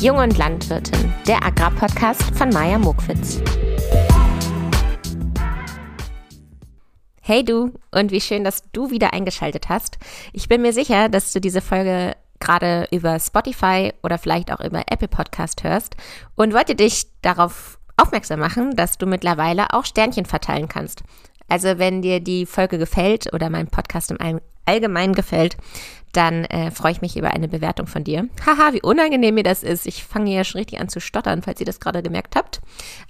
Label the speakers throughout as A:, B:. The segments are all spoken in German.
A: Jung und Landwirtin, der Agrarpodcast von Maja Mokwitz. Hey du und wie schön, dass du wieder eingeschaltet hast. Ich bin mir sicher, dass du diese Folge gerade über Spotify oder vielleicht auch über Apple Podcast hörst und wollte dich darauf aufmerksam machen, dass du mittlerweile auch Sternchen verteilen kannst. Also wenn dir die Folge gefällt oder mein Podcast im Allgemeinen gefällt, dann äh, freue ich mich über eine Bewertung von dir. Haha, wie unangenehm mir das ist. Ich fange ja schon richtig an zu stottern, falls ihr das gerade gemerkt habt.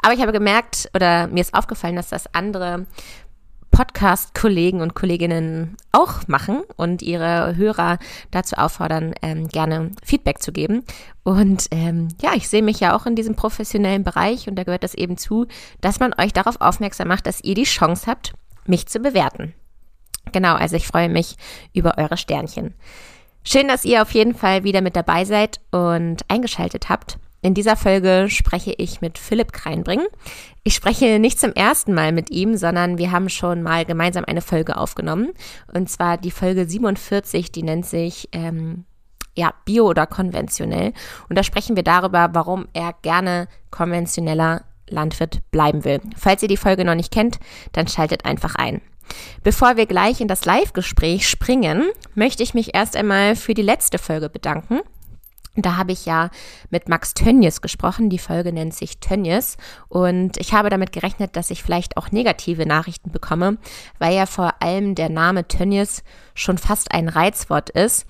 A: Aber ich habe gemerkt oder mir ist aufgefallen, dass das andere Podcast-Kollegen und Kolleginnen auch machen und ihre Hörer dazu auffordern, ähm, gerne Feedback zu geben. Und ähm, ja, ich sehe mich ja auch in diesem professionellen Bereich und da gehört das eben zu, dass man euch darauf aufmerksam macht, dass ihr die Chance habt, mich zu bewerten. Genau, also ich freue mich über eure Sternchen. Schön, dass ihr auf jeden Fall wieder mit dabei seid und eingeschaltet habt. In dieser Folge spreche ich mit Philipp Kreinbring. Ich spreche nicht zum ersten Mal mit ihm, sondern wir haben schon mal gemeinsam eine Folge aufgenommen. Und zwar die Folge 47, die nennt sich ähm, ja, bio oder konventionell. Und da sprechen wir darüber, warum er gerne konventioneller Landwirt bleiben will. Falls ihr die Folge noch nicht kennt, dann schaltet einfach ein. Bevor wir gleich in das Live-Gespräch springen, möchte ich mich erst einmal für die letzte Folge bedanken. Da habe ich ja mit Max Tönnies gesprochen. Die Folge nennt sich Tönnies. Und ich habe damit gerechnet, dass ich vielleicht auch negative Nachrichten bekomme, weil ja vor allem der Name Tönnies schon fast ein Reizwort ist.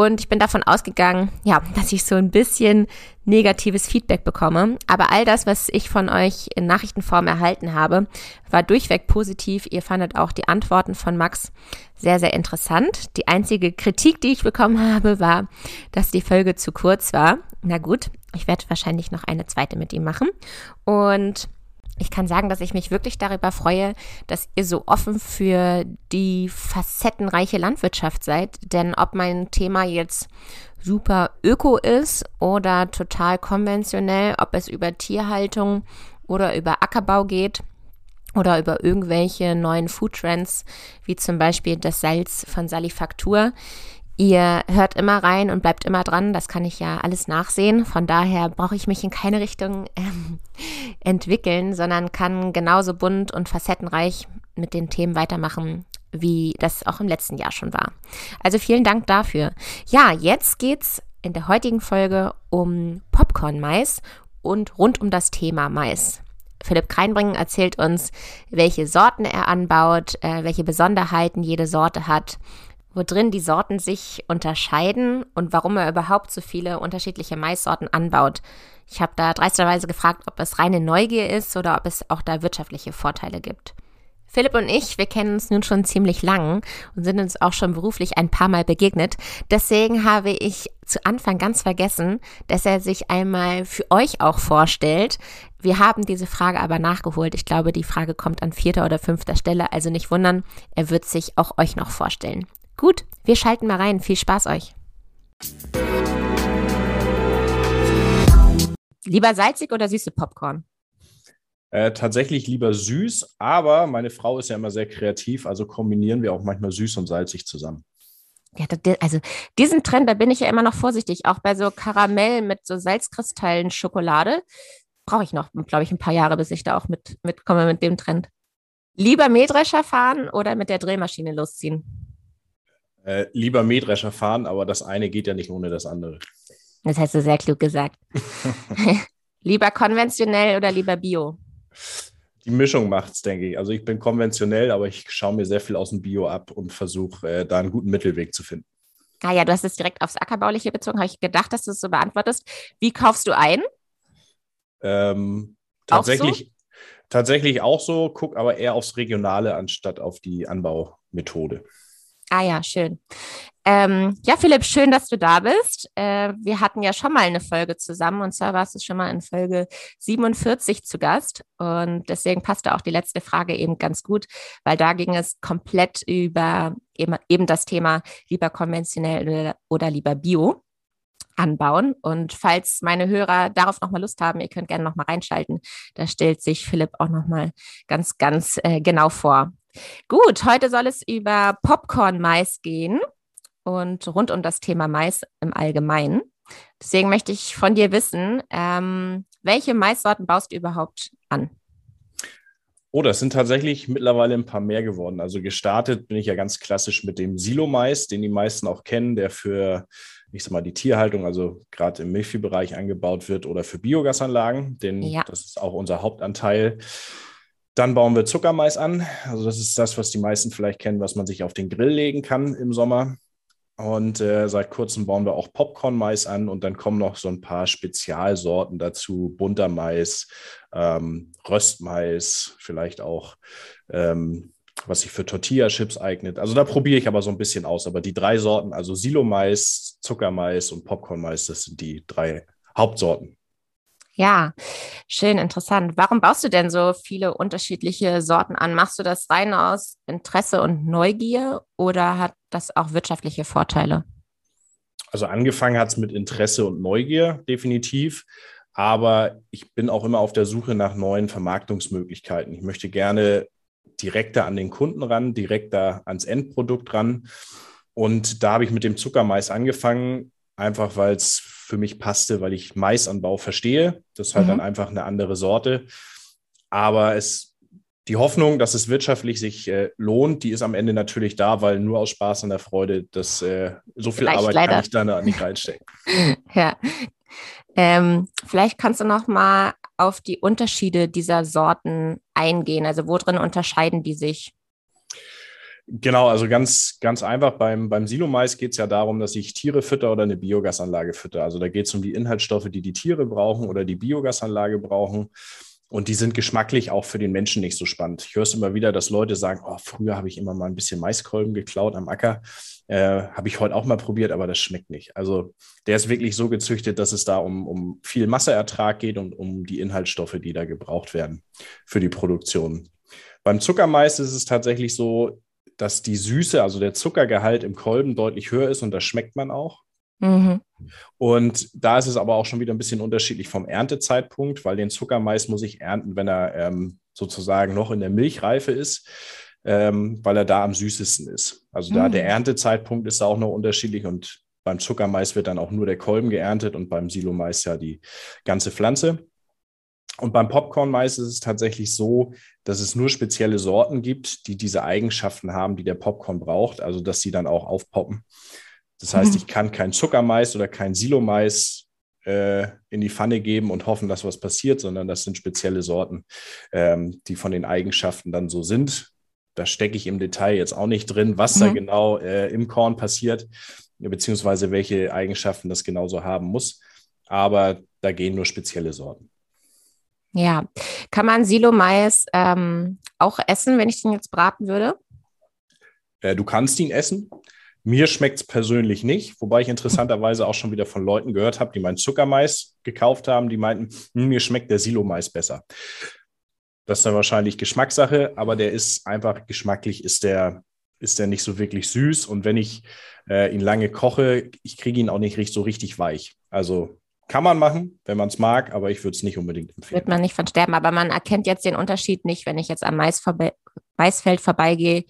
A: Und ich bin davon ausgegangen, ja, dass ich so ein bisschen negatives Feedback bekomme. Aber all das, was ich von euch in Nachrichtenform erhalten habe, war durchweg positiv. Ihr fandet auch die Antworten von Max sehr, sehr interessant. Die einzige Kritik, die ich bekommen habe, war, dass die Folge zu kurz war. Na gut, ich werde wahrscheinlich noch eine zweite mit ihm machen. Und ich kann sagen, dass ich mich wirklich darüber freue, dass ihr so offen für die facettenreiche Landwirtschaft seid. Denn ob mein Thema jetzt super öko ist oder total konventionell, ob es über Tierhaltung oder über Ackerbau geht oder über irgendwelche neuen Foodtrends, wie zum Beispiel das Salz von Salifaktur. Ihr hört immer rein und bleibt immer dran. Das kann ich ja alles nachsehen. Von daher brauche ich mich in keine Richtung ähm, entwickeln, sondern kann genauso bunt und facettenreich mit den Themen weitermachen, wie das auch im letzten Jahr schon war. Also vielen Dank dafür. Ja, jetzt geht's in der heutigen Folge um Popcorn-Mais und rund um das Thema Mais. Philipp Kreinbringen erzählt uns, welche Sorten er anbaut, äh, welche Besonderheiten jede Sorte hat wo drin die Sorten sich unterscheiden und warum er überhaupt so viele unterschiedliche Maissorten anbaut. Ich habe da dreisterweise gefragt, ob es reine Neugier ist oder ob es auch da wirtschaftliche Vorteile gibt. Philipp und ich, wir kennen uns nun schon ziemlich lang und sind uns auch schon beruflich ein paar Mal begegnet. Deswegen habe ich zu Anfang ganz vergessen, dass er sich einmal für euch auch vorstellt. Wir haben diese Frage aber nachgeholt. Ich glaube, die Frage kommt an vierter oder fünfter Stelle, also nicht wundern, er wird sich auch euch noch vorstellen. Gut, wir schalten mal rein. Viel Spaß euch. Lieber salzig oder süße Popcorn?
B: Äh, tatsächlich lieber süß, aber meine Frau ist ja immer sehr kreativ, also kombinieren wir auch manchmal süß und salzig zusammen.
A: Ja, also diesen Trend, da bin ich ja immer noch vorsichtig. Auch bei so Karamell mit so Salzkristallen Schokolade brauche ich noch, glaube ich, ein paar Jahre, bis ich da auch mit, mitkomme mit dem Trend. Lieber Mähdrescher fahren oder mit der Drehmaschine losziehen?
B: Äh, lieber Mähdrescher fahren, aber das eine geht ja nicht ohne das andere.
A: Das hast du sehr klug gesagt. lieber konventionell oder lieber Bio?
B: Die Mischung macht es, denke ich. Also ich bin konventionell, aber ich schaue mir sehr viel aus dem Bio ab und versuche äh, da einen guten Mittelweg zu finden.
A: Ah ja, du hast es direkt aufs Ackerbauliche bezogen. Habe ich gedacht, dass du es so beantwortest. Wie kaufst du ein?
B: Ähm, tatsächlich, auch so? tatsächlich auch so, guck aber eher aufs Regionale anstatt auf die Anbaumethode.
A: Ah ja, schön. Ähm, ja, Philipp, schön, dass du da bist. Äh, wir hatten ja schon mal eine Folge zusammen und zwar warst du schon mal in Folge 47 zu Gast und deswegen passte auch die letzte Frage eben ganz gut, weil da ging es komplett über eben, eben das Thema lieber konventionell oder, lieber Bio anbauen. Und falls meine Hörer darauf nochmal Lust haben, ihr könnt gerne nochmal reinschalten. Da stellt sich Philipp auch nochmal ganz, ganz äh, genau vor. Gut, heute soll es über Popcorn-Mais gehen und rund um das Thema Mais im Allgemeinen. Deswegen möchte ich von dir wissen, ähm, welche Maissorten baust du überhaupt an?
B: Oh, das sind tatsächlich mittlerweile ein paar mehr geworden. Also gestartet bin ich ja ganz klassisch mit dem Silo-Mais, den die meisten auch kennen, der für, ich sag mal, die Tierhaltung, also gerade im Milchviehbereich angebaut wird oder für Biogasanlagen, denn ja. das ist auch unser Hauptanteil. Dann bauen wir Zuckermais an. Also das ist das, was die meisten vielleicht kennen, was man sich auf den Grill legen kann im Sommer. Und äh, seit kurzem bauen wir auch Popcorn-Mais an und dann kommen noch so ein paar Spezialsorten dazu, bunter Mais, ähm, Röstmais, vielleicht auch, ähm, was sich für Tortilla-Chips eignet. Also da probiere ich aber so ein bisschen aus. Aber die drei Sorten, also Silo-Mais, Zuckermais und Popcorn-Mais, das sind die drei Hauptsorten.
A: Ja, schön interessant. Warum baust du denn so viele unterschiedliche Sorten an? Machst du das rein aus Interesse und Neugier oder hat das auch wirtschaftliche Vorteile?
B: Also angefangen hat es mit Interesse und Neugier, definitiv. Aber ich bin auch immer auf der Suche nach neuen Vermarktungsmöglichkeiten. Ich möchte gerne direkter an den Kunden ran, direkter ans Endprodukt ran. Und da habe ich mit dem Zuckermais angefangen, einfach weil es für mich passte, weil ich Maisanbau verstehe. Das ist halt mhm. dann einfach eine andere Sorte. Aber es, die Hoffnung, dass es wirtschaftlich sich äh, lohnt, die ist am Ende natürlich da, weil nur aus Spaß und der Freude, dass äh, so viel vielleicht Arbeit leider. kann ich da nicht reinstecken.
A: ja. Ähm, vielleicht kannst du noch mal auf die Unterschiede dieser Sorten eingehen. Also worin unterscheiden die sich?
B: Genau, also ganz, ganz einfach. Beim, beim Silomais geht es ja darum, dass ich Tiere fütter oder eine Biogasanlage fütter. Also da geht es um die Inhaltsstoffe, die die Tiere brauchen oder die Biogasanlage brauchen. Und die sind geschmacklich auch für den Menschen nicht so spannend. Ich höre es immer wieder, dass Leute sagen, oh, früher habe ich immer mal ein bisschen Maiskolben geklaut am Acker. Äh, habe ich heute auch mal probiert, aber das schmeckt nicht. Also der ist wirklich so gezüchtet, dass es da um, um viel Masseertrag geht und um die Inhaltsstoffe, die da gebraucht werden für die Produktion. Beim Zuckermais ist es tatsächlich so, dass die Süße, also der Zuckergehalt im Kolben deutlich höher ist und das schmeckt man auch. Mhm. Und da ist es aber auch schon wieder ein bisschen unterschiedlich vom Erntezeitpunkt, weil den Zuckermais muss ich ernten, wenn er ähm, sozusagen noch in der Milchreife ist, ähm, weil er da am süßesten ist. Also da mhm. der Erntezeitpunkt ist da auch noch unterschiedlich und beim Zuckermais wird dann auch nur der Kolben geerntet und beim Silomais ja die ganze Pflanze. Und beim Popcorn-Mais ist es tatsächlich so, dass es nur spezielle Sorten gibt, die diese Eigenschaften haben, die der Popcorn braucht, also dass sie dann auch aufpoppen. Das heißt, mhm. ich kann kein Zuckermais oder kein Silomais äh, in die Pfanne geben und hoffen, dass was passiert, sondern das sind spezielle Sorten, ähm, die von den Eigenschaften dann so sind. Da stecke ich im Detail jetzt auch nicht drin, was mhm. da genau äh, im Korn passiert, beziehungsweise welche Eigenschaften das genauso haben muss. Aber da gehen nur spezielle Sorten.
A: Ja, kann man Silo-Mais ähm, auch essen, wenn ich den jetzt braten würde?
B: Äh, du kannst ihn essen. Mir schmeckt es persönlich nicht, wobei ich interessanterweise auch schon wieder von Leuten gehört habe, die meinen Zuckermais gekauft haben, die meinten, hm, mir schmeckt der Silo-Mais besser. Das ist dann wahrscheinlich Geschmackssache, aber der ist einfach geschmacklich, ist der, ist der nicht so wirklich süß. Und wenn ich äh, ihn lange koche, ich kriege ihn auch nicht so richtig weich. Also kann man machen, wenn man es mag, aber ich würde es nicht unbedingt empfehlen.
A: Wird man nicht von sterben, aber man erkennt jetzt den Unterschied nicht, wenn ich jetzt am Mais vorbei, Maisfeld vorbeigehe,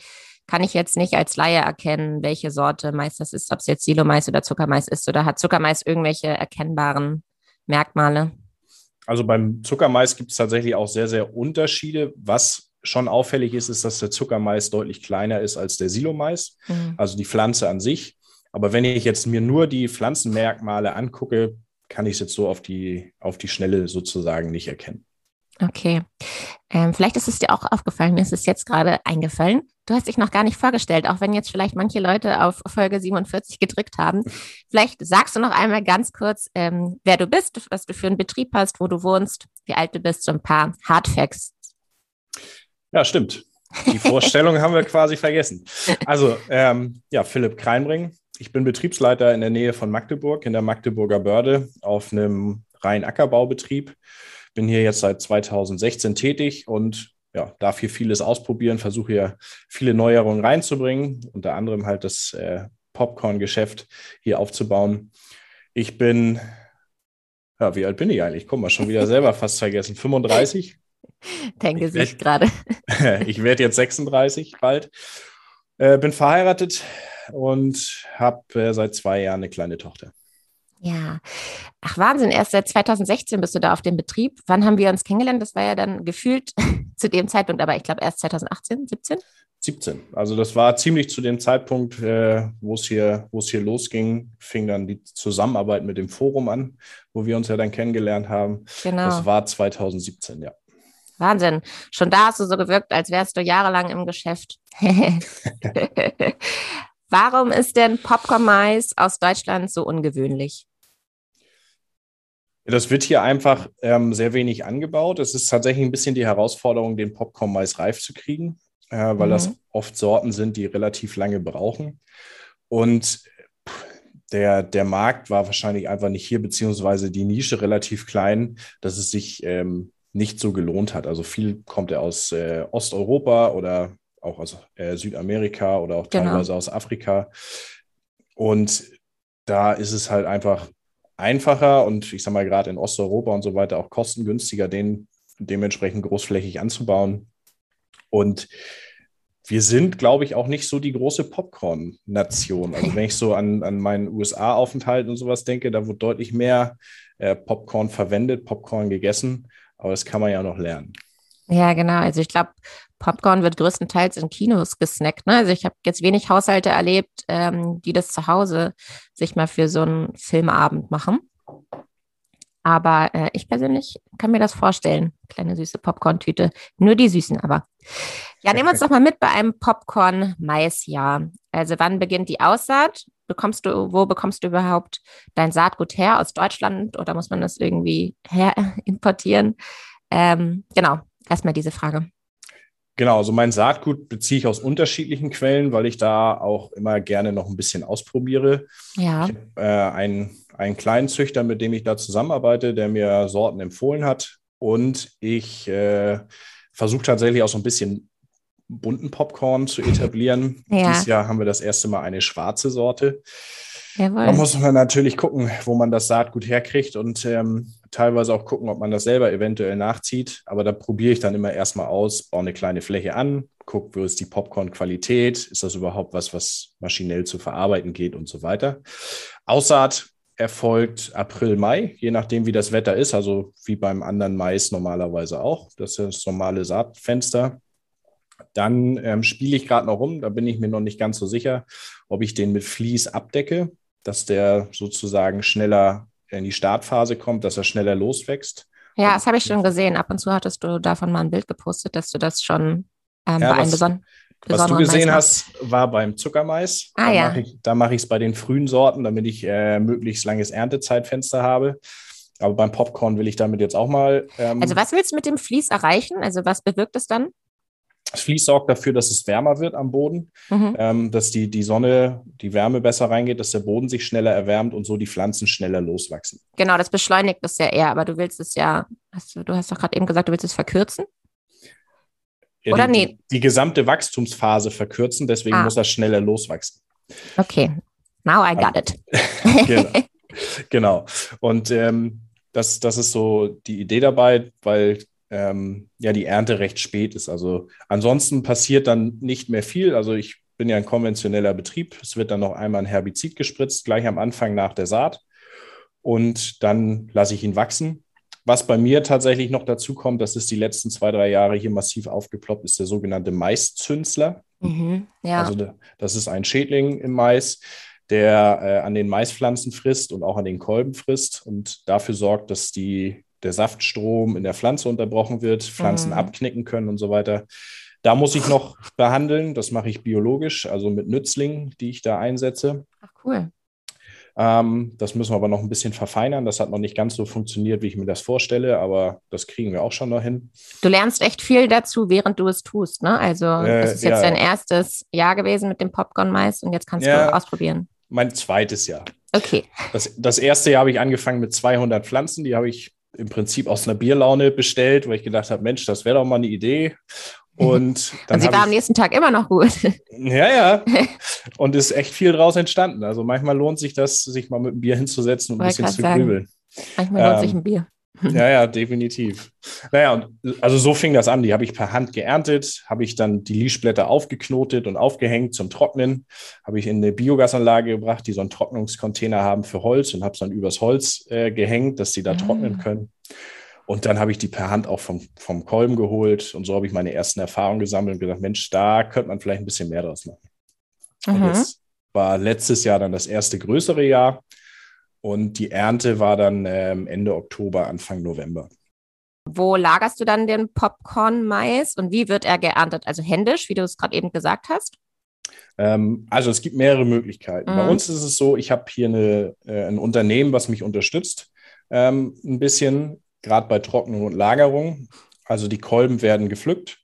A: kann ich jetzt nicht als Laie erkennen, welche Sorte Mais das ist, ob es jetzt Silo-Mais oder Zuckermais ist oder hat Zuckermais irgendwelche erkennbaren Merkmale?
B: Also beim Zuckermais gibt es tatsächlich auch sehr, sehr Unterschiede. Was schon auffällig ist, ist, dass der Zuckermais deutlich kleiner ist als der Silomais, mhm. also die Pflanze an sich. Aber wenn ich jetzt mir nur die Pflanzenmerkmale angucke, kann ich es jetzt so auf die, auf die Schnelle sozusagen nicht erkennen.
A: Okay. Ähm, vielleicht ist es dir auch aufgefallen, mir ist es jetzt gerade eingefallen. Du hast dich noch gar nicht vorgestellt, auch wenn jetzt vielleicht manche Leute auf Folge 47 gedrückt haben. Vielleicht sagst du noch einmal ganz kurz, ähm, wer du bist, was du für einen Betrieb hast, wo du wohnst, wie alt du bist, so ein paar Hardfacts.
B: Ja, stimmt. Die Vorstellung haben wir quasi vergessen. Also, ähm, ja, Philipp Kreinbring, ich bin Betriebsleiter in der Nähe von Magdeburg, in der Magdeburger Börde, auf einem reinen Ackerbaubetrieb. Bin hier jetzt seit 2016 tätig und ja, darf hier vieles ausprobieren, versuche hier viele Neuerungen reinzubringen, unter anderem halt das äh, Popcorn-Geschäft hier aufzubauen. Ich bin, ja, wie alt bin ich eigentlich? Guck mal, schon wieder selber fast vergessen. 35?
A: Dein Gesicht gerade.
B: ich werde jetzt 36 bald. Äh, bin verheiratet, und habe äh, seit zwei Jahren eine kleine Tochter.
A: Ja. Ach, Wahnsinn. Erst seit 2016 bist du da auf dem Betrieb. Wann haben wir uns kennengelernt? Das war ja dann gefühlt zu dem Zeitpunkt, aber ich glaube erst 2018, 17?
B: 17. Also das war ziemlich zu dem Zeitpunkt, äh, wo es hier, wo es hier losging, fing dann die Zusammenarbeit mit dem Forum an, wo wir uns ja dann kennengelernt haben. Genau. Das war 2017, ja.
A: Wahnsinn. Schon da hast du so gewirkt, als wärst du jahrelang im Geschäft. Warum ist denn Popcorn-Mais aus Deutschland so ungewöhnlich?
B: Das wird hier einfach ähm, sehr wenig angebaut. Es ist tatsächlich ein bisschen die Herausforderung, den Popcorn-Mais reif zu kriegen äh, weil mhm. das oft Sorten sind, die relativ lange brauchen. Und der, der Markt war wahrscheinlich einfach nicht hier, beziehungsweise die Nische relativ klein, dass es sich ähm, nicht so gelohnt hat. Also viel kommt er aus äh, Osteuropa oder auch aus äh, Südamerika oder auch genau. teilweise aus Afrika. Und da ist es halt einfach einfacher und ich sage mal gerade in Osteuropa und so weiter auch kostengünstiger, den dementsprechend großflächig anzubauen. Und wir sind, glaube ich, auch nicht so die große Popcorn-Nation. Also wenn ich so an, an meinen USA-Aufenthalt und sowas denke, da wird deutlich mehr äh, Popcorn verwendet, Popcorn gegessen. Aber das kann man ja noch lernen.
A: Ja, genau. Also ich glaube, Popcorn wird größtenteils in Kinos gesnackt. Ne? Also ich habe jetzt wenig Haushalte erlebt, ähm, die das zu Hause sich mal für so einen Filmabend machen. Aber äh, ich persönlich kann mir das vorstellen. Kleine süße Popcorn-Tüte. Nur die süßen aber. Ja, nehmen wir uns doch mal mit bei einem Popcorn-Maisjahr. Also wann beginnt die Aussaat? Bekommst du, wo bekommst du überhaupt dein Saatgut her? Aus Deutschland oder muss man das irgendwie her importieren? Ähm, genau, erstmal diese Frage.
B: Genau, also mein Saatgut beziehe ich aus unterschiedlichen Quellen, weil ich da auch immer gerne noch ein bisschen ausprobiere. Ja. Ich habe äh, einen, einen kleinen Züchter, mit dem ich da zusammenarbeite, der mir Sorten empfohlen hat. Und ich äh, versuche tatsächlich auch so ein bisschen bunten Popcorn zu etablieren. Ja. Dieses Jahr haben wir das erste Mal eine schwarze Sorte. Jawohl. Da muss man natürlich gucken, wo man das Saatgut herkriegt und ähm, teilweise auch gucken, ob man das selber eventuell nachzieht. Aber da probiere ich dann immer erstmal aus, baue eine kleine Fläche an, gucke, wo ist die Popcorn-Qualität, ist das überhaupt was, was maschinell zu verarbeiten geht und so weiter. Aussaat erfolgt April, Mai, je nachdem, wie das Wetter ist, also wie beim anderen Mais normalerweise auch. Das ist das normale Saatfenster. Dann ähm, spiele ich gerade noch rum, da bin ich mir noch nicht ganz so sicher, ob ich den mit Vlies abdecke, dass der sozusagen schneller in die Startphase kommt, dass er schneller loswächst.
A: Ja, das habe ich schon gesehen. Ab und zu hattest du davon mal ein Bild gepostet, dass du das schon ähm, ja, bei einem besonderen.
B: Was du gesehen hast, war beim Zuckermais.
A: Ah, da ja.
B: Mache ich, da mache ich es bei den frühen Sorten, damit ich äh, möglichst langes Erntezeitfenster habe. Aber beim Popcorn will ich damit jetzt auch mal.
A: Ähm, also, was willst du mit dem Vlies erreichen? Also, was bewirkt es dann?
B: Das Vlies sorgt dafür, dass es wärmer wird am Boden, mhm. ähm, dass die, die Sonne, die Wärme besser reingeht, dass der Boden sich schneller erwärmt und so die Pflanzen schneller loswachsen.
A: Genau, das beschleunigt es ja eher, aber du willst es ja, hast du, du hast doch gerade eben gesagt, du willst es verkürzen?
B: Ja, Oder die, nee? Die gesamte Wachstumsphase verkürzen, deswegen ah. muss das schneller loswachsen.
A: Okay, now I got it.
B: genau. genau. Und ähm, das, das ist so die Idee dabei, weil ähm, ja die Ernte recht spät ist. Also ansonsten passiert dann nicht mehr viel. Also ich bin ja ein konventioneller Betrieb. Es wird dann noch einmal ein Herbizid gespritzt, gleich am Anfang nach der Saat. Und dann lasse ich ihn wachsen. Was bei mir tatsächlich noch dazu kommt, das ist die letzten zwei, drei Jahre hier massiv aufgeploppt, ist der sogenannte Maiszünsler. Mhm, ja. Also das ist ein Schädling im Mais, der äh, an den Maispflanzen frisst und auch an den Kolben frisst und dafür sorgt, dass die der Saftstrom in der Pflanze unterbrochen wird, Pflanzen mhm. abknicken können und so weiter. Da muss ich noch behandeln. Das mache ich biologisch, also mit Nützlingen, die ich da einsetze.
A: Ach, cool.
B: Ähm, das müssen wir aber noch ein bisschen verfeinern. Das hat noch nicht ganz so funktioniert, wie ich mir das vorstelle, aber das kriegen wir auch schon noch hin.
A: Du lernst echt viel dazu, während du es tust, ne? Also, äh, das ist jetzt ja. dein erstes Jahr gewesen mit dem Popcorn-Mais und jetzt kannst ja, du ausprobieren.
B: Mein zweites Jahr.
A: Okay.
B: Das, das erste Jahr habe ich angefangen mit 200 Pflanzen, die habe ich im Prinzip aus einer Bierlaune bestellt, weil ich gedacht habe, Mensch, das wäre doch mal eine Idee. Und dann
A: Und sie war am nächsten Tag immer noch gut.
B: Ja, ja. Und ist echt viel draus entstanden. Also manchmal lohnt sich das, sich mal mit einem Bier hinzusetzen und ein bisschen zu grübeln.
A: Manchmal lohnt ähm, sich ein Bier.
B: Ja, ja, definitiv. Naja, also so fing das an. Die habe ich per Hand geerntet, habe ich dann die Lischblätter aufgeknotet und aufgehängt zum Trocknen, habe ich in eine Biogasanlage gebracht, die so einen Trocknungscontainer haben für Holz und habe es dann übers Holz äh, gehängt, dass sie da mhm. trocknen können. Und dann habe ich die per Hand auch vom, vom Kolben geholt und so habe ich meine ersten Erfahrungen gesammelt und gesagt, Mensch, da könnte man vielleicht ein bisschen mehr draus machen. Mhm. Und jetzt war letztes Jahr dann das erste größere Jahr und die Ernte war dann ähm, Ende Oktober, Anfang November.
A: Wo lagerst du dann den Popcorn-Mais und wie wird er geerntet? Also händisch, wie du es gerade eben gesagt hast?
B: Ähm, also es gibt mehrere Möglichkeiten. Mhm. Bei uns ist es so, ich habe hier eine, äh, ein Unternehmen, was mich unterstützt, ähm, ein bisschen, gerade bei Trocknung und Lagerung. Also die Kolben werden gepflückt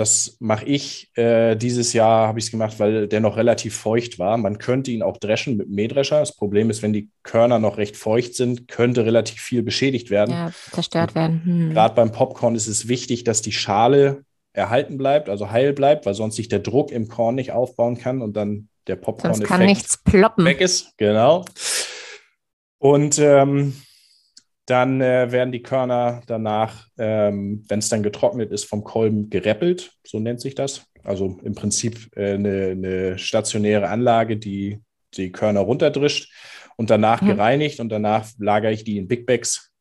B: das mache ich äh, dieses Jahr, habe ich es gemacht, weil der noch relativ feucht war. Man könnte ihn auch dreschen mit Mähdrescher. Das Problem ist, wenn die Körner noch recht feucht sind, könnte relativ viel beschädigt werden. Ja,
A: zerstört werden.
B: Hm. Gerade beim Popcorn ist es wichtig, dass die Schale erhalten bleibt, also heil bleibt, weil sonst sich der Druck im Korn nicht aufbauen kann und dann der Popcorn-Effekt weg ist. Genau. Und ähm, dann äh, werden die Körner danach, ähm, wenn es dann getrocknet ist, vom Kolben geräppelt, so nennt sich das. Also im Prinzip äh, eine, eine, stationäre Anlage, die die Körner runterdrischt und danach mhm. gereinigt und danach lagere ich die in Big Bags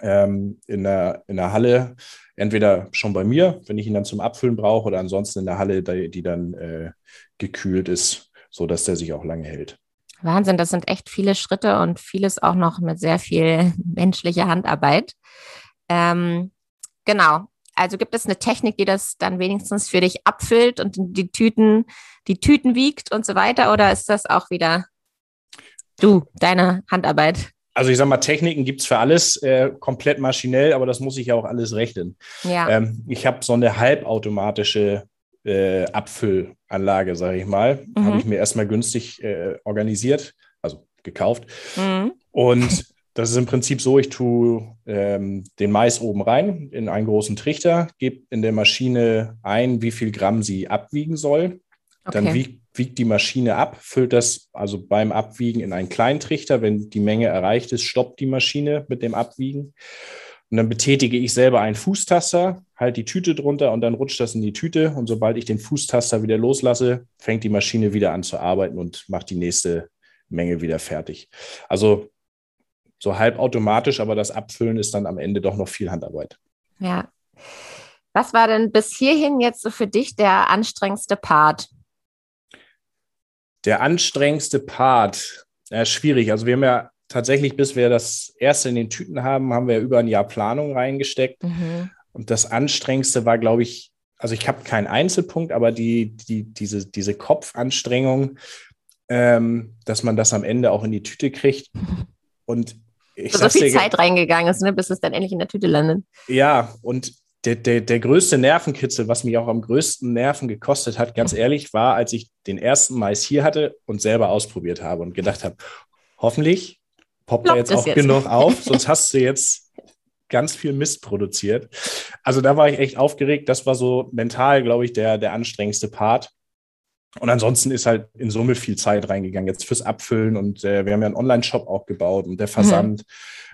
B: ähm, in, der, in der Halle, entweder schon bei mir, wenn ich ihn dann zum Abfüllen brauche, oder ansonsten in der Halle, die, die dann äh, gekühlt ist, sodass der sich auch lange hält.
A: Wahnsinn, das sind echt viele Schritte und vieles auch noch mit sehr viel menschlicher Handarbeit. Ähm, genau. Also gibt es eine Technik, die das dann wenigstens für dich abfüllt und die Tüten, die Tüten wiegt und so weiter? Oder ist das auch wieder du, deine Handarbeit?
B: Also ich sage mal, Techniken gibt es für alles äh, komplett maschinell, aber das muss ich ja auch alles rechnen. Ja. Ähm, ich habe so eine halbautomatische äh, Abfüllanlage, sage ich mal. Mhm. Habe ich mir erstmal günstig äh, organisiert, also gekauft. Mhm. Und das ist im Prinzip so, ich tue ähm, den Mais oben rein in einen großen Trichter, gebe in der Maschine ein, wie viel Gramm sie abwiegen soll. Okay. Dann wiegt, wiegt die Maschine ab, füllt das also beim Abwiegen in einen kleinen Trichter. Wenn die Menge erreicht ist, stoppt die Maschine mit dem Abwiegen. Und dann betätige ich selber einen Fußtaster, halt die Tüte drunter und dann rutscht das in die Tüte. Und sobald ich den Fußtaster wieder loslasse, fängt die Maschine wieder an zu arbeiten und macht die nächste Menge wieder fertig. Also so halbautomatisch, aber das Abfüllen ist dann am Ende doch noch viel Handarbeit.
A: Ja. Was war denn bis hierhin jetzt so für dich der anstrengendste Part?
B: Der anstrengendste Part, ja, schwierig. Also wir haben ja tatsächlich, bis wir das erste in den Tüten haben, haben wir über ein Jahr Planung reingesteckt. Mhm. Und das Anstrengendste war, glaube ich, also ich habe keinen Einzelpunkt, aber die, die, diese, diese Kopfanstrengung, ähm, dass man das am Ende auch in die Tüte kriegt. Und
A: ich so viel Zeit reingegangen ist, ne, bis es dann endlich in der Tüte landet.
B: Ja, und der, der, der größte Nervenkitzel, was mich auch am größten Nerven gekostet hat, ganz ehrlich, war, als ich den ersten Mais hier hatte und selber ausprobiert habe und gedacht habe, hoffentlich poppt da jetzt auch jetzt. genug auf, sonst hast du jetzt ganz viel Mist produziert. Also da war ich echt aufgeregt. Das war so mental, glaube ich, der, der anstrengendste Part. Und ansonsten ist halt in Summe viel Zeit reingegangen, jetzt fürs Abfüllen. Und äh, wir haben ja einen Online-Shop auch gebaut und der Versand,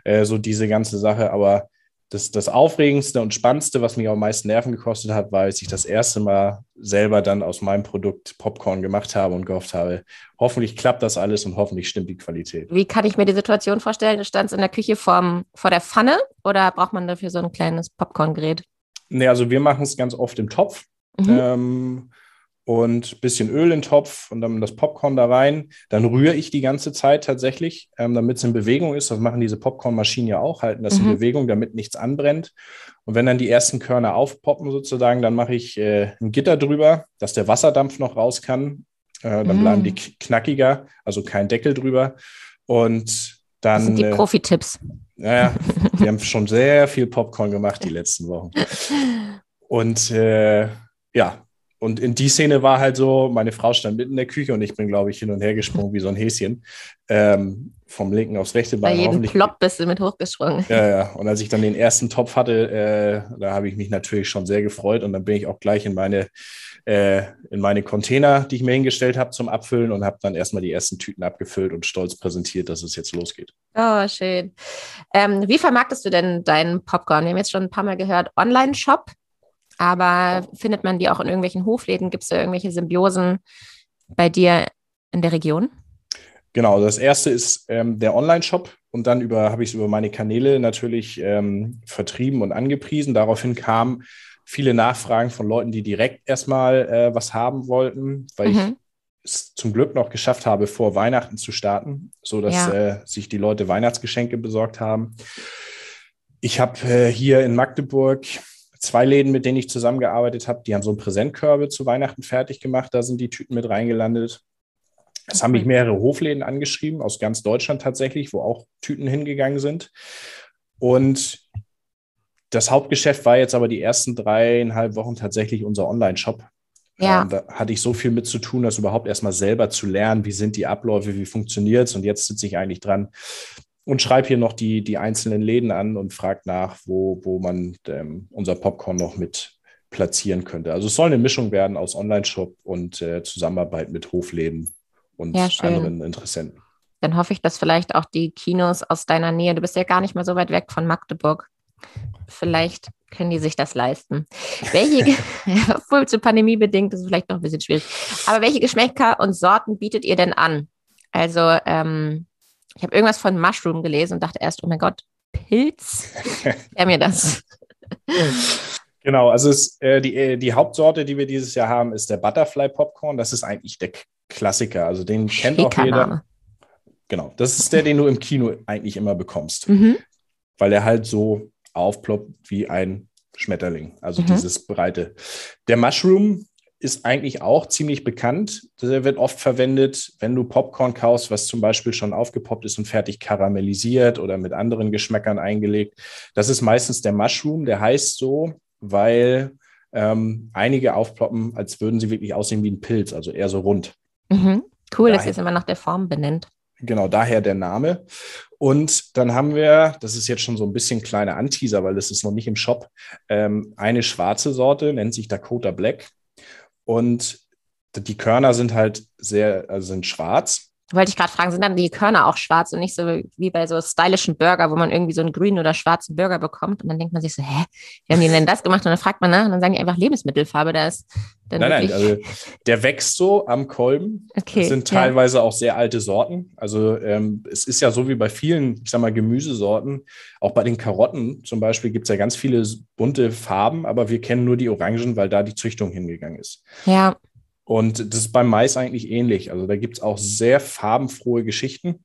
B: mhm. äh, so diese ganze Sache. Aber das, das Aufregendste und Spannendste, was mich am meisten Nerven gekostet hat, war, als ich das erste Mal selber dann aus meinem Produkt Popcorn gemacht habe und gehofft habe, hoffentlich klappt das alles und hoffentlich stimmt die Qualität.
A: Wie kann ich mir die Situation vorstellen? Du standst in der Küche vorm, vor der Pfanne oder braucht man dafür so ein kleines Popcorngerät?
B: Nee, also wir machen es ganz oft im Topf. Mhm. Ähm, und ein bisschen Öl in den Topf und dann das Popcorn da rein. Dann rühre ich die ganze Zeit tatsächlich, ähm, damit es in Bewegung ist. Das machen diese Popcornmaschinen ja auch, halten das mhm. in Bewegung, damit nichts anbrennt. Und wenn dann die ersten Körner aufpoppen sozusagen, dann mache ich äh, ein Gitter drüber, dass der Wasserdampf noch raus kann. Äh, dann mhm. bleiben die knackiger, also kein Deckel drüber. Und dann. Das
A: sind die äh, Profi-Tipps.
B: Naja, wir haben schon sehr viel Popcorn gemacht die letzten Wochen. Und äh, ja, und in die Szene war halt so, meine Frau stand mitten in der Küche und ich bin, glaube ich, hin und her gesprungen wie so ein Häschen. Ähm, vom linken aufs rechte
A: Bein. Bei jedem Plop bist du mit hochgesprungen.
B: Ja, ja. Und als ich dann den ersten Topf hatte, äh, da habe ich mich natürlich schon sehr gefreut und dann bin ich auch gleich in meine, äh, in meine Container, die ich mir hingestellt habe zum Abfüllen und habe dann erstmal die ersten Tüten abgefüllt und stolz präsentiert, dass es jetzt losgeht.
A: Oh, schön. Ähm, wie vermarktest du denn deinen Popcorn? Wir haben jetzt schon ein paar Mal gehört, Online-Shop. Aber findet man die auch in irgendwelchen Hofläden? Gibt es da irgendwelche Symbiosen bei dir in der Region?
B: Genau, das erste ist ähm, der Online-Shop und dann habe ich es über meine Kanäle natürlich ähm, vertrieben und angepriesen. Daraufhin kamen viele Nachfragen von Leuten, die direkt erstmal äh, was haben wollten, weil mhm. ich es zum Glück noch geschafft habe, vor Weihnachten zu starten, sodass ja. äh, sich die Leute Weihnachtsgeschenke besorgt haben. Ich habe äh, hier in Magdeburg zwei Läden, mit denen ich zusammengearbeitet habe, die haben so ein Präsentkörbe zu Weihnachten fertig gemacht. Da sind die Tüten mit reingelandet. Es haben mich mehrere Hofläden angeschrieben, aus ganz Deutschland tatsächlich, wo auch Tüten hingegangen sind. Und das Hauptgeschäft war jetzt aber die ersten dreieinhalb Wochen tatsächlich unser Online-Shop. Ja. Ähm, da hatte ich so viel mit zu tun, das überhaupt erstmal selber zu lernen, wie sind die Abläufe, wie funktioniert es. Und jetzt sitze ich eigentlich dran, und schreibe hier noch die, die einzelnen Läden an und frage nach, wo, wo man ähm, unser Popcorn noch mit platzieren könnte. Also es soll eine Mischung werden aus Online-Shop und äh, Zusammenarbeit mit Hofläden und ja, anderen Interessenten.
A: Dann hoffe ich, dass vielleicht auch die Kinos aus deiner Nähe, du bist ja gar nicht mal so weit weg von Magdeburg, vielleicht können die sich das leisten. Welche, obwohl zu Pandemie bedingt, das ist vielleicht noch ein bisschen schwierig, aber welche Geschmäcker und Sorten bietet ihr denn an? Also ähm, ich habe irgendwas von Mushroom gelesen und dachte erst, oh mein Gott, Pilz? Wer mir das?
B: Genau, also es, äh, die, äh, die Hauptsorte, die wir dieses Jahr haben, ist der Butterfly Popcorn. Das ist eigentlich der Klassiker. Also den kennt auch jeder. Genau, das ist der, den du im Kino eigentlich immer bekommst. Mhm. Weil er halt so aufploppt wie ein Schmetterling. Also mhm. dieses breite. Der Mushroom ist eigentlich auch ziemlich bekannt. Der wird oft verwendet, wenn du Popcorn kaufst, was zum Beispiel schon aufgepoppt ist und fertig karamellisiert oder mit anderen Geschmäckern eingelegt. Das ist meistens der Mushroom. Der heißt so, weil ähm, einige aufploppen, als würden sie wirklich aussehen wie ein Pilz, also eher so rund.
A: Mhm. Cool, daher, dass ihr es immer nach der Form benennt.
B: Genau, daher der Name. Und dann haben wir, das ist jetzt schon so ein bisschen kleiner Anteaser, weil das ist noch nicht im Shop, ähm, eine schwarze Sorte, nennt sich Dakota Black. Und die Körner sind halt sehr, also sind schwarz.
A: Wollte ich gerade fragen, sind dann die Körner auch schwarz und nicht so wie bei so stylischen Burger, wo man irgendwie so einen grünen oder schwarzen Burger bekommt und dann denkt man sich so, hä, wie haben die denn das gemacht? Und dann fragt man nach und dann sagen die einfach Lebensmittelfarbe, da ist
B: dann Nein, nein, also der wächst so am Kolben. Okay, das sind teilweise ja. auch sehr alte Sorten. Also ähm, es ist ja so wie bei vielen, ich sag mal, Gemüsesorten, auch bei den Karotten zum Beispiel gibt es ja ganz viele bunte Farben, aber wir kennen nur die Orangen, weil da die Züchtung hingegangen ist.
A: Ja.
B: Und das ist beim Mais eigentlich ähnlich. Also da gibt es auch sehr farbenfrohe Geschichten.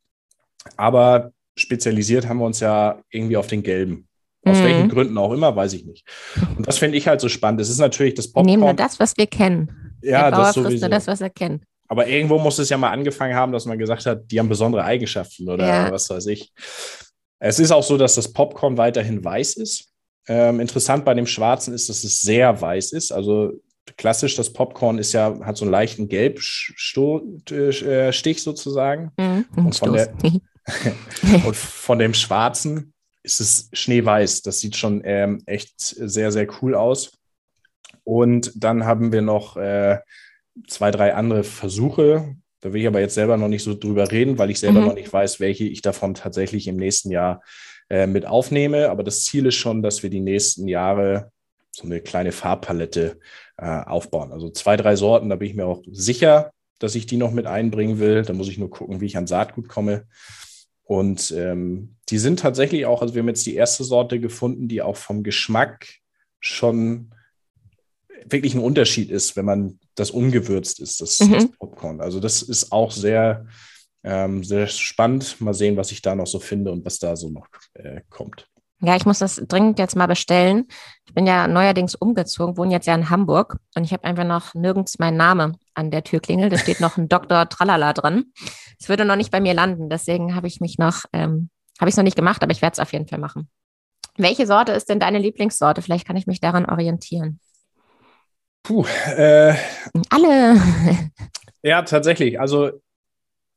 B: Aber spezialisiert haben wir uns ja irgendwie auf den gelben. Aus mhm. welchen Gründen auch immer, weiß ich nicht. Und das finde ich halt so spannend. Es ist natürlich das
A: Popcorn. Nehmen wir das, was wir kennen.
B: Ja, das sowieso.
A: Nur das, was er kennt.
B: Aber irgendwo muss es ja mal angefangen haben, dass man gesagt hat, die haben besondere Eigenschaften oder ja. was weiß ich. Es ist auch so, dass das Popcorn weiterhin weiß ist. Ähm, interessant bei dem Schwarzen ist, dass es sehr weiß ist. Also klassisch, das Popcorn ist ja, hat so einen leichten Gelbstich äh, sozusagen. Mhm. Und, von der, und von dem Schwarzen ist es schneeweiß. Das sieht schon ähm, echt sehr, sehr cool aus. Und dann haben wir noch äh, zwei, drei andere Versuche. Da will ich aber jetzt selber noch nicht so drüber reden, weil ich selber mhm. noch nicht weiß, welche ich davon tatsächlich im nächsten Jahr äh, mit aufnehme. Aber das Ziel ist schon, dass wir die nächsten Jahre so eine kleine Farbpalette äh, aufbauen. Also zwei, drei Sorten, da bin ich mir auch sicher, dass ich die noch mit einbringen will. Da muss ich nur gucken, wie ich an Saatgut komme. Und ähm, die sind tatsächlich auch, also wir haben jetzt die erste Sorte gefunden, die auch vom Geschmack schon wirklich ein Unterschied ist, wenn man das ungewürzt ist, das, mhm. das Popcorn. Also das ist auch sehr, ähm, sehr spannend. Mal sehen, was ich da noch so finde und was da so noch äh, kommt.
A: Ja, ich muss das dringend jetzt mal bestellen. Ich bin ja neuerdings umgezogen, wohne jetzt ja in Hamburg und ich habe einfach noch nirgends meinen Namen an der Türklingel. Da steht noch ein Dr. Tralala dran. Es würde noch nicht bei mir landen, deswegen habe ich mich noch, ähm, habe ich es noch nicht gemacht, aber ich werde es auf jeden Fall machen. Welche Sorte ist denn deine Lieblingssorte? Vielleicht kann ich mich daran orientieren.
B: Puh, äh,
A: Alle.
B: ja, tatsächlich. Also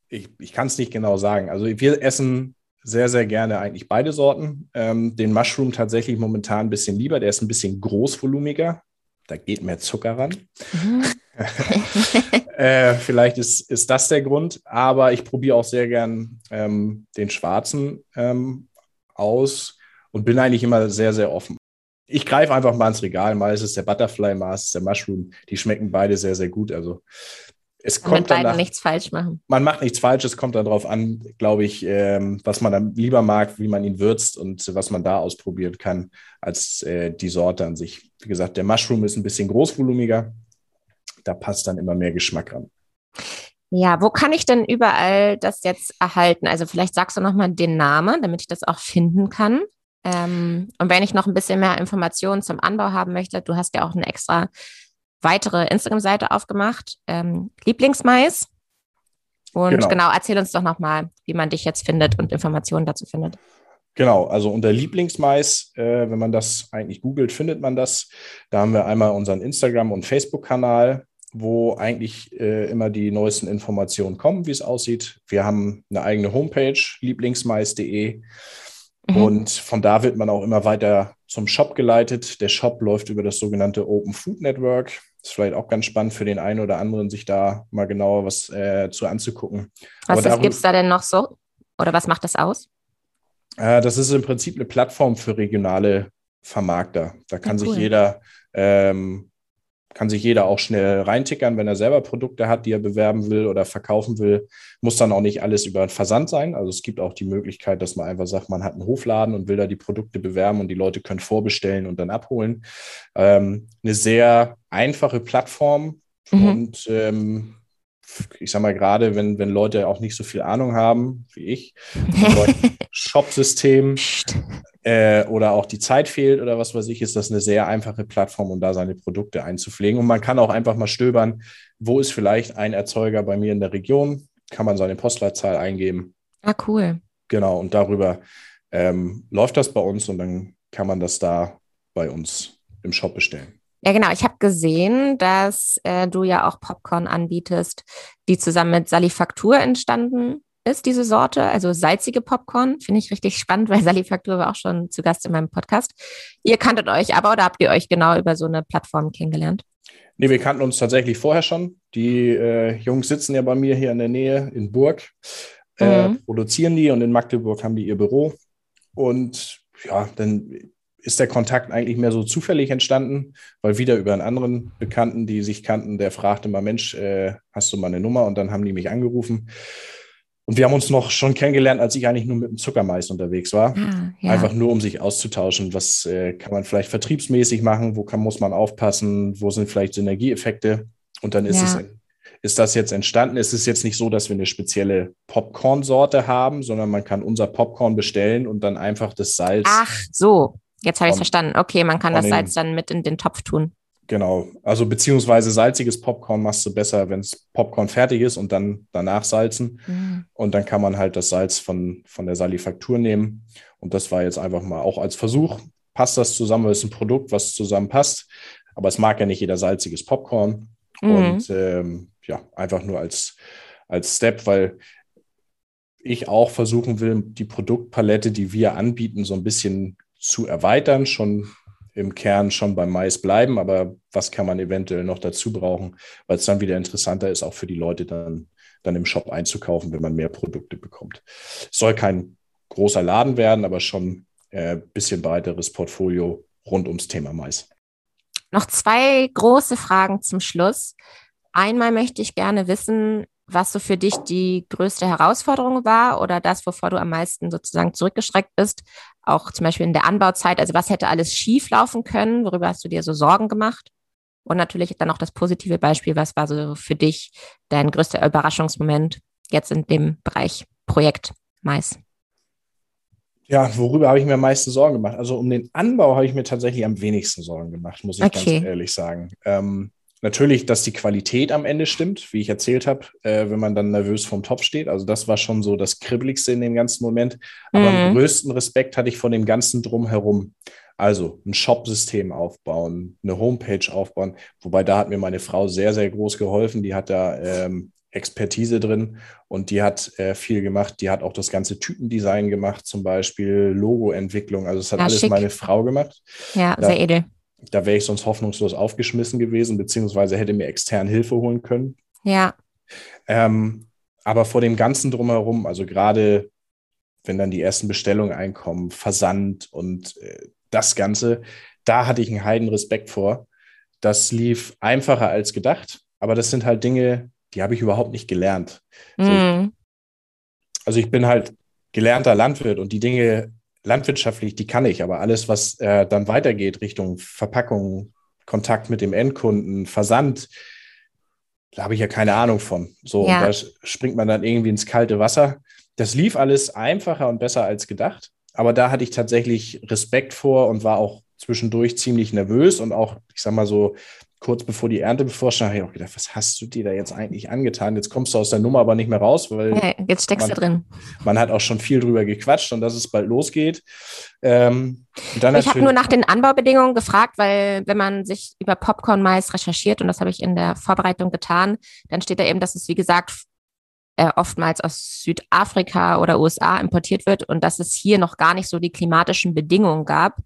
B: ich, ich kann es nicht genau sagen. Also wir essen sehr, sehr gerne eigentlich beide Sorten. Ähm, den Mushroom tatsächlich momentan ein bisschen lieber. Der ist ein bisschen großvolumiger. Da geht mehr Zucker ran. Mhm. äh, vielleicht ist, ist das der Grund. Aber ich probiere auch sehr gern ähm, den schwarzen ähm, aus und bin eigentlich immer sehr, sehr offen. Ich greife einfach mal ins Regal. Mal ist es der Butterfly, mal ist es der Mushroom. Die schmecken beide sehr, sehr gut. Also es kommt mit
A: beiden danach, nichts falsch machen.
B: Man macht nichts falsch, es kommt darauf an, glaube ich, ähm, was man dann lieber mag, wie man ihn würzt und was man da ausprobieren kann, als äh, die Sorte an sich. Wie gesagt, der Mushroom ist ein bisschen großvolumiger, da passt dann immer mehr Geschmack ran.
A: Ja, wo kann ich denn überall das jetzt erhalten? Also vielleicht sagst du nochmal den Namen, damit ich das auch finden kann. Ähm, und wenn ich noch ein bisschen mehr Informationen zum Anbau haben möchte, du hast ja auch eine extra weitere Instagram-Seite aufgemacht, ähm, Lieblingsmais. Und genau. genau, erzähl uns doch nochmal, wie man dich jetzt findet und Informationen dazu findet.
B: Genau, also unter Lieblingsmais, äh, wenn man das eigentlich googelt, findet man das. Da haben wir einmal unseren Instagram- und Facebook-Kanal, wo eigentlich äh, immer die neuesten Informationen kommen, wie es aussieht. Wir haben eine eigene Homepage, lieblingsmais.de. Mhm. Und von da wird man auch immer weiter zum Shop geleitet. Der Shop läuft über das sogenannte Open Food Network. Ist vielleicht auch ganz spannend für den einen oder anderen, sich da mal genauer was äh, zu anzugucken.
A: Was gibt es da denn noch so? Oder was macht das aus?
B: Äh, das ist im Prinzip eine Plattform für regionale Vermarkter. Da kann ja, cool. sich jeder ähm, kann sich jeder auch schnell reintickern, wenn er selber Produkte hat, die er bewerben will oder verkaufen will. Muss dann auch nicht alles über Versand sein. Also es gibt auch die Möglichkeit, dass man einfach sagt, man hat einen Hofladen und will da die Produkte bewerben und die Leute können vorbestellen und dann abholen. Ähm, eine sehr einfache Plattform mhm. und ähm, ich sag mal, gerade wenn, wenn Leute auch nicht so viel Ahnung haben wie ich, Shop-System äh, oder auch die Zeit fehlt oder was weiß ich, ist das eine sehr einfache Plattform, um da seine Produkte einzupflegen. Und man kann auch einfach mal stöbern, wo ist vielleicht ein Erzeuger bei mir in der Region, kann man seine Postleitzahl eingeben.
A: Ah, cool.
B: Genau, und darüber ähm, läuft das bei uns und dann kann man das da bei uns im Shop bestellen.
A: Ja, genau. Ich habe gesehen, dass äh, du ja auch Popcorn anbietest, die zusammen mit Salifaktur entstanden ist, diese Sorte. Also salzige Popcorn. Finde ich richtig spannend, weil Salifaktur war auch schon zu Gast in meinem Podcast. Ihr kanntet euch aber oder habt ihr euch genau über so eine Plattform kennengelernt?
B: Nee, wir kannten uns tatsächlich vorher schon. Die äh, Jungs sitzen ja bei mir hier in der Nähe in Burg, äh, mhm. produzieren die und in Magdeburg haben die ihr Büro. Und ja, dann ist der Kontakt eigentlich mehr so zufällig entstanden, weil wieder über einen anderen Bekannten, die sich kannten, der fragte mal, Mensch, äh, hast du mal eine Nummer? Und dann haben die mich angerufen. Und wir haben uns noch schon kennengelernt, als ich eigentlich nur mit dem Zuckermais unterwegs war. Ah, ja. Einfach nur, um sich auszutauschen. Was äh, kann man vielleicht vertriebsmäßig machen? Wo kann, muss man aufpassen? Wo sind vielleicht Synergieeffekte? Und dann ist ja. es ist das jetzt entstanden. Es ist jetzt nicht so, dass wir eine spezielle Popcorn-Sorte haben, sondern man kann unser Popcorn bestellen und dann einfach das Salz.
A: Ach so, Jetzt habe ich es verstanden. Okay, man kann das Salz dann mit in den Topf tun.
B: Genau. Also beziehungsweise salziges Popcorn machst du besser, wenn es Popcorn fertig ist und dann danach salzen. Mhm. Und dann kann man halt das Salz von, von der Salifaktur nehmen. Und das war jetzt einfach mal auch als Versuch. Passt das zusammen? Ist ein Produkt, was zusammenpasst. Aber es mag ja nicht jeder salziges Popcorn. Mhm. Und ähm, ja, einfach nur als, als Step, weil ich auch versuchen will, die Produktpalette, die wir anbieten, so ein bisschen zu erweitern, schon im Kern schon beim Mais bleiben, aber was kann man eventuell noch dazu brauchen, weil es dann wieder interessanter ist, auch für die Leute dann, dann im Shop einzukaufen, wenn man mehr Produkte bekommt. Es soll kein großer Laden werden, aber schon ein äh, bisschen breiteres Portfolio rund ums Thema Mais.
A: Noch zwei große Fragen zum Schluss. Einmal möchte ich gerne wissen, was so für dich die größte Herausforderung war oder das, wovor du am meisten sozusagen zurückgeschreckt bist, auch zum Beispiel in der Anbauzeit. Also was hätte alles schief laufen können? Worüber hast du dir so Sorgen gemacht? Und natürlich dann auch das positive Beispiel. Was war so für dich dein größter Überraschungsmoment jetzt in dem Bereich Projekt Mais?
B: Ja, worüber habe ich mir am meisten Sorgen gemacht? Also um den Anbau habe ich mir tatsächlich am wenigsten Sorgen gemacht, muss ich okay. ganz ehrlich sagen. Ähm, Natürlich, dass die Qualität am Ende stimmt, wie ich erzählt habe, äh, wenn man dann nervös vom Topf steht. Also das war schon so das Kribbeligste in dem ganzen Moment. Aber mhm. am größten Respekt hatte ich von dem ganzen Drumherum. Also ein Shop-System aufbauen, eine Homepage aufbauen. Wobei da hat mir meine Frau sehr, sehr groß geholfen. Die hat da ähm, Expertise drin und die hat äh, viel gemacht. Die hat auch das ganze Typendesign gemacht, zum Beispiel Logoentwicklung. Also das hat ja, alles schick. meine Frau gemacht.
A: Ja, da, sehr edel.
B: Da wäre ich sonst hoffnungslos aufgeschmissen gewesen, beziehungsweise hätte mir extern Hilfe holen können.
A: Ja.
B: Ähm, aber vor dem Ganzen drumherum, also gerade wenn dann die ersten Bestellungen einkommen, Versand und äh, das Ganze, da hatte ich einen heiden Respekt vor. Das lief einfacher als gedacht, aber das sind halt Dinge, die habe ich überhaupt nicht gelernt. Mhm. Also, ich, also, ich, bin halt gelernter Landwirt und die Dinge landwirtschaftlich, die kann ich, aber alles, was äh, dann weitergeht Richtung Verpackung, Kontakt mit dem Endkunden, Versand, da habe ich ja keine Ahnung von. So, ja. da springt man dann irgendwie ins kalte Wasser. Das lief alles einfacher und besser als gedacht, aber da hatte ich tatsächlich Respekt vor und war auch zwischendurch ziemlich nervös und auch, ich sag mal so, kurz bevor die Ernte bevorstand, habe ich auch gedacht, was hast du dir da jetzt eigentlich angetan? Jetzt kommst du aus der Nummer aber nicht mehr raus, weil
A: ja, jetzt steckst
B: man,
A: du drin.
B: Man hat auch schon viel drüber gequatscht und dass es bald losgeht. Ähm,
A: ich habe nur nach den Anbaubedingungen gefragt, weil wenn man sich über Popcorn-Mais recherchiert, und das habe ich in der Vorbereitung getan, dann steht da eben, dass es, wie gesagt, äh, oftmals aus Südafrika oder USA importiert wird und dass es hier noch gar nicht so die klimatischen Bedingungen gab.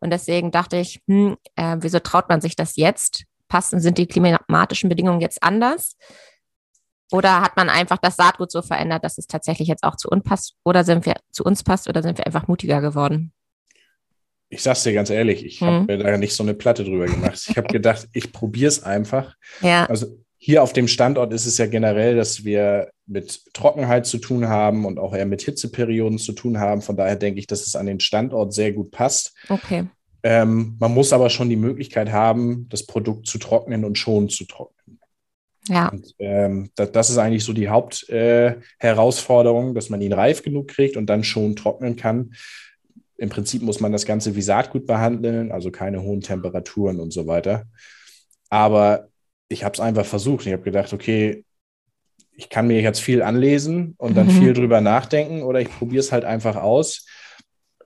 A: Und deswegen dachte ich, hm, äh, wieso traut man sich das jetzt? Passen? Sind die klimatischen Bedingungen jetzt anders? Oder hat man einfach das Saatgut so verändert, dass es tatsächlich jetzt auch zu uns passt? Oder sind wir zu uns passt oder sind wir einfach mutiger geworden?
B: Ich sag's dir ganz ehrlich, ich hm. habe mir da nicht so eine Platte drüber gemacht. Ich habe gedacht, ich probiere es einfach.
A: Ja.
B: Also hier auf dem Standort ist es ja generell, dass wir mit Trockenheit zu tun haben und auch eher mit Hitzeperioden zu tun haben. Von daher denke ich, dass es an den Standort sehr gut passt.
A: Okay.
B: Ähm, man muss aber schon die Möglichkeit haben, das Produkt zu trocknen und schon zu trocknen.
A: Ja.
B: Und, ähm, das, das, ist eigentlich so die Hauptherausforderung, äh, dass man ihn reif genug kriegt und dann schon trocknen kann. Im Prinzip muss man das Ganze wie Saatgut behandeln, also keine hohen Temperaturen und so weiter. Aber ich habe es einfach versucht. Ich habe gedacht, okay, ich kann mir jetzt viel anlesen und dann mhm. viel drüber nachdenken oder ich probiere es halt einfach aus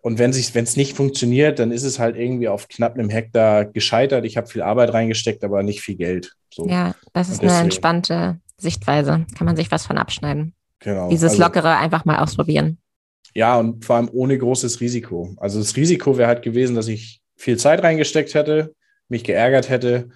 B: und wenn es nicht funktioniert, dann ist es halt irgendwie auf knapp einem Hektar gescheitert. Ich habe viel Arbeit reingesteckt, aber nicht viel Geld.
A: So. Ja, das ist eine entspannte Sichtweise. Kann man sich was von abschneiden.
B: Genau.
A: Dieses also, Lockere einfach mal ausprobieren.
B: Ja, und vor allem ohne großes Risiko. Also das Risiko wäre halt gewesen, dass ich viel Zeit reingesteckt hätte, mich geärgert hätte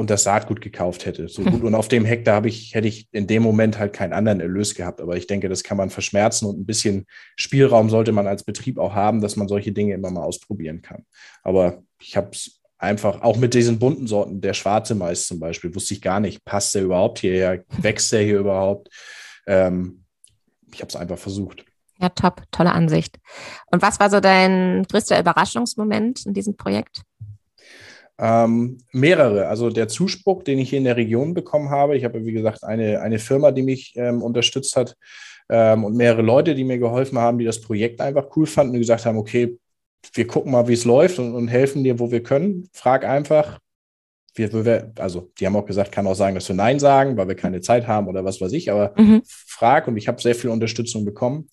B: und das Saatgut gekauft hätte. So gut. Und auf dem Hektar habe ich, hätte ich in dem Moment halt keinen anderen Erlös gehabt. Aber ich denke, das kann man verschmerzen und ein bisschen Spielraum sollte man als Betrieb auch haben, dass man solche Dinge immer mal ausprobieren kann. Aber ich habe es einfach, auch mit diesen bunten Sorten, der schwarze Mais zum Beispiel, wusste ich gar nicht, passt der überhaupt hierher, wächst der hier überhaupt? Ähm, ich habe es einfach versucht.
A: Ja, top, tolle Ansicht. Und was war so dein größter Überraschungsmoment in diesem Projekt?
B: Ähm, mehrere. Also der Zuspruch, den ich hier in der Region bekommen habe. Ich habe, wie gesagt, eine, eine Firma, die mich ähm, unterstützt hat ähm, und mehrere Leute, die mir geholfen haben, die das Projekt einfach cool fanden und gesagt haben, okay, wir gucken mal, wie es läuft und, und, helfen dir, wo wir können. Frag einfach. Wir, wir, also die haben auch gesagt, kann auch sagen, dass wir Nein sagen, weil wir keine Zeit haben oder was weiß ich, aber mhm. frag und ich habe sehr viel Unterstützung bekommen.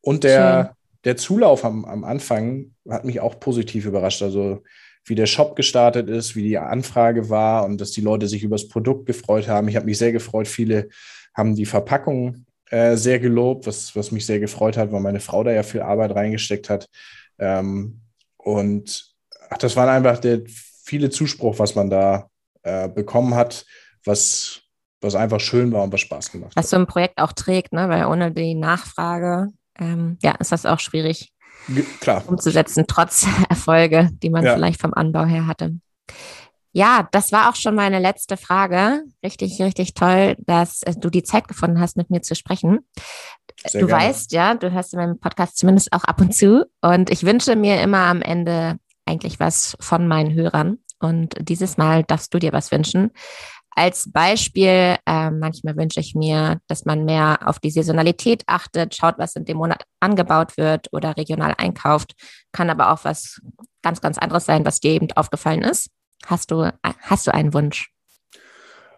B: Und der, der Zulauf am, am Anfang hat mich auch positiv überrascht. Also wie der Shop gestartet ist, wie die Anfrage war und dass die Leute sich über das Produkt gefreut haben. Ich habe mich sehr gefreut. Viele haben die Verpackung äh, sehr gelobt, was, was mich sehr gefreut hat, weil meine Frau da ja viel Arbeit reingesteckt hat. Ähm, und ach, das war einfach der viele Zuspruch, was man da äh, bekommen hat, was, was einfach schön war und was Spaß gemacht
A: was hat. Was so ein Projekt auch trägt, ne? weil ohne die Nachfrage ähm, ja, ist das auch schwierig,
B: Klar.
A: umzusetzen, trotz Erfolge, die man ja. vielleicht vom Anbau her hatte. Ja, das war auch schon meine letzte Frage. Richtig, richtig toll, dass äh, du die Zeit gefunden hast, mit mir zu sprechen. Sehr du gerne. weißt ja, du hörst in meinem Podcast zumindest auch ab und zu. Und ich wünsche mir immer am Ende eigentlich was von meinen Hörern. Und dieses Mal darfst du dir was wünschen. Als Beispiel, äh, manchmal wünsche ich mir, dass man mehr auf die Saisonalität achtet, schaut, was in dem Monat angebaut wird oder regional einkauft. Kann aber auch was ganz, ganz anderes sein, was dir eben aufgefallen ist. Hast du, hast du einen Wunsch?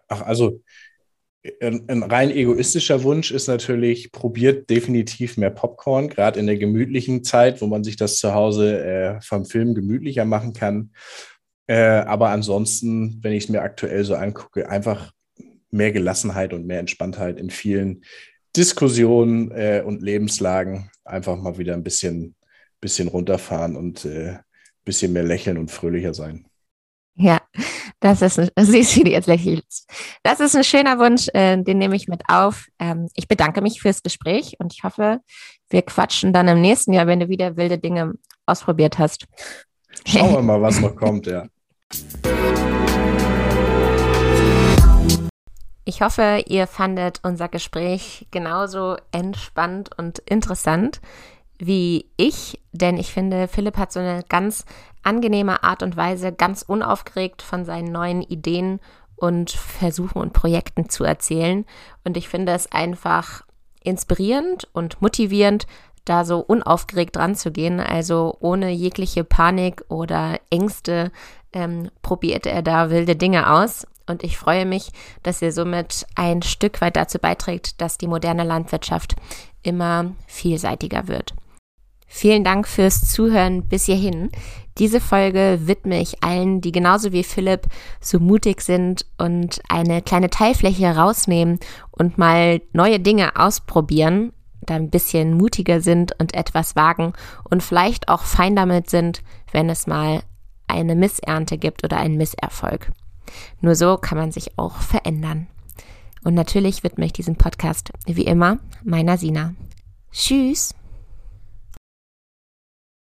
B: Ach, also ein, ein, rein egoistischer Wunsch ist natürlich, probiert definitiv mehr Popcorn, gerade in der gemütlichen Zeit, wo man sich das zu Hause äh, vom Film gemütlicher machen kann. Äh, aber ansonsten, wenn ich es mir aktuell so angucke, einfach mehr Gelassenheit und mehr Entspanntheit in vielen Diskussionen äh, und Lebenslagen. Einfach mal wieder ein bisschen, bisschen runterfahren und ein äh, bisschen mehr lächeln und fröhlicher sein.
A: Ja, das ist, ein, siehst du jetzt lächelst. Das ist ein schöner Wunsch, äh, den nehme ich mit auf. Ähm, ich bedanke mich fürs Gespräch und ich hoffe, wir quatschen dann im nächsten Jahr, wenn du wieder wilde Dinge ausprobiert hast.
B: Schauen wir mal, was noch kommt, ja.
A: Ich hoffe, ihr fandet unser Gespräch genauso entspannt und interessant wie ich, denn ich finde, Philipp hat so eine ganz angenehme Art und Weise, ganz unaufgeregt von seinen neuen Ideen und Versuchen und Projekten zu erzählen. Und ich finde es einfach inspirierend und motivierend, da so unaufgeregt dran zu gehen. Also ohne jegliche Panik oder Ängste ähm, probiert er da wilde Dinge aus. Und ich freue mich, dass er somit ein Stück weit dazu beiträgt, dass die moderne Landwirtschaft immer vielseitiger wird. Vielen Dank fürs Zuhören bis hierhin. Diese Folge widme ich allen, die genauso wie Philipp so mutig sind und eine kleine Teilfläche rausnehmen und mal neue Dinge ausprobieren, da ein bisschen mutiger sind und etwas wagen und vielleicht auch fein damit sind, wenn es mal eine Missernte gibt oder einen Misserfolg. Nur so kann man sich auch verändern. Und natürlich widme ich diesen Podcast wie immer meiner Sina. Tschüss!